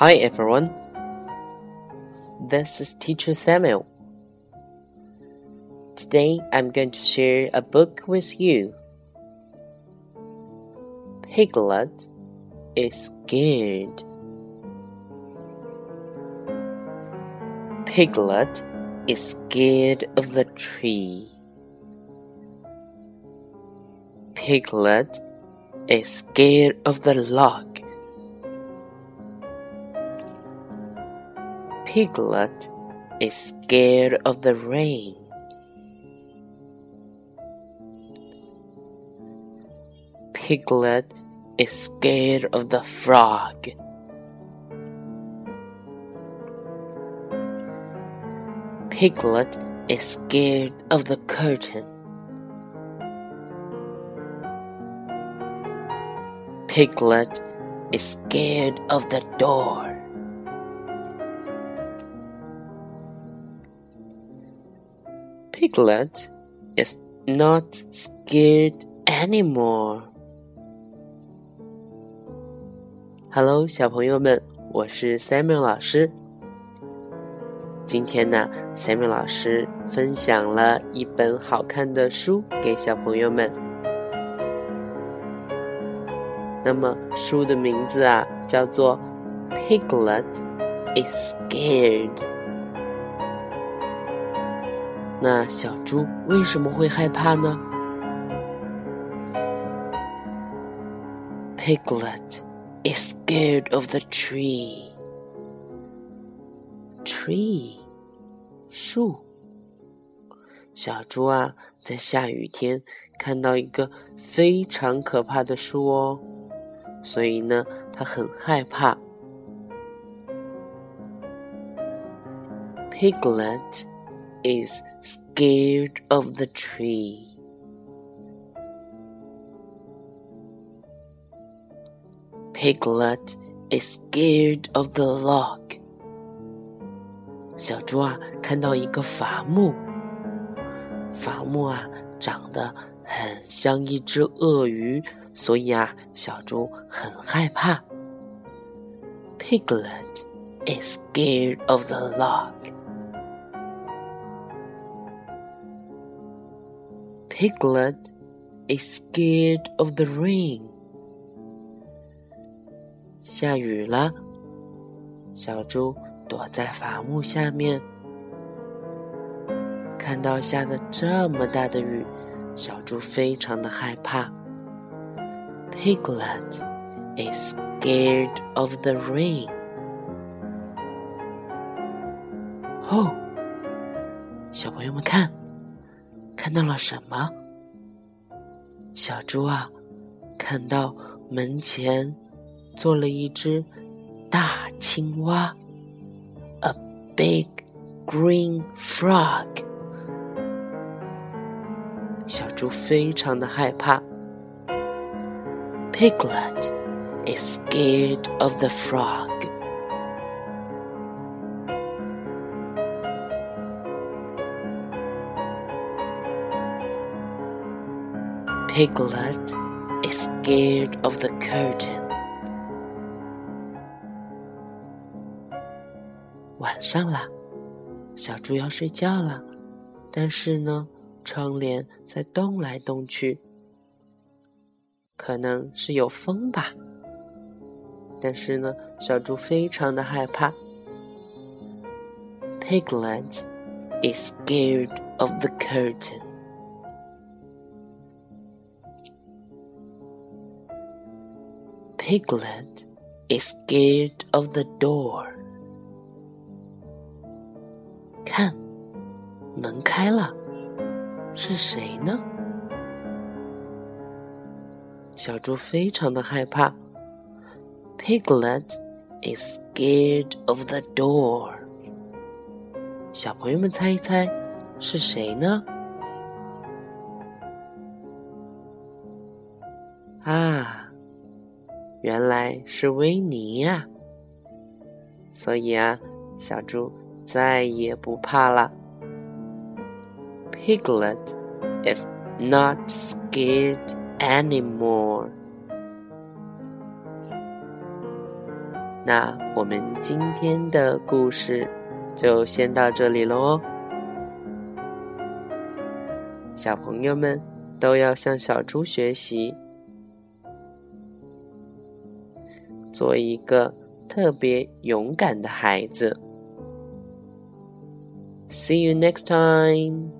Hi everyone. This is Teacher Samuel. Today I'm going to share a book with you. Piglet is scared. Piglet is scared of the tree. Piglet is scared of the log. Piglet is scared of the rain. Piglet is scared of the frog. Piglet is scared of the curtain. Piglet is scared of the door. Piglet is not scared anymore. Hello，小朋友们，我是 Samuel 老师。今天呢，Samuel 老师分享了一本好看的书给小朋友们。那么书的名字啊，叫做《Piglet is Scared》。那小猪为什么会害怕呢？Piglet is scared of the tree. Tree，树。小猪啊，在下雨天看到一个非常可怕的树哦，所以呢，它很害怕。Piglet is scared of the tree. Piglet is scared of the log. 小猪啊，看到一个伐木，伐木啊，长得很像一只鳄鱼，所以啊，小猪很害怕。Piglet is scared of the log. Piglet is scared of the rain. 下雨了，小猪躲在伐木下面，看到下的这么大的雨，小猪非常的害怕。Piglet is scared of the rain. 哦，小朋友们看，看到了什么？小猪啊，看到门前。做了一只大青蛙，a big green frog。小猪非常的害怕。Piglet is scared of the frog. Piglet is scared of the curtain. 晚上了，小猪要睡觉了，但是呢，窗帘在动来动去，可能是有风吧。但是呢，小猪非常的害怕。Piglet is scared of the curtain. Piglet is scared of the door. 看，门开了，是谁呢？小猪非常的害怕。Piglet is scared of the door。小朋友们猜一猜，是谁呢？啊，原来是维尼呀！所以啊，小猪。再也不怕了。Piglet is not scared anymore. 那我们今天的故事就先到这里了哦。小朋友们都要向小猪学习，做一个特别勇敢的孩子。See you next time.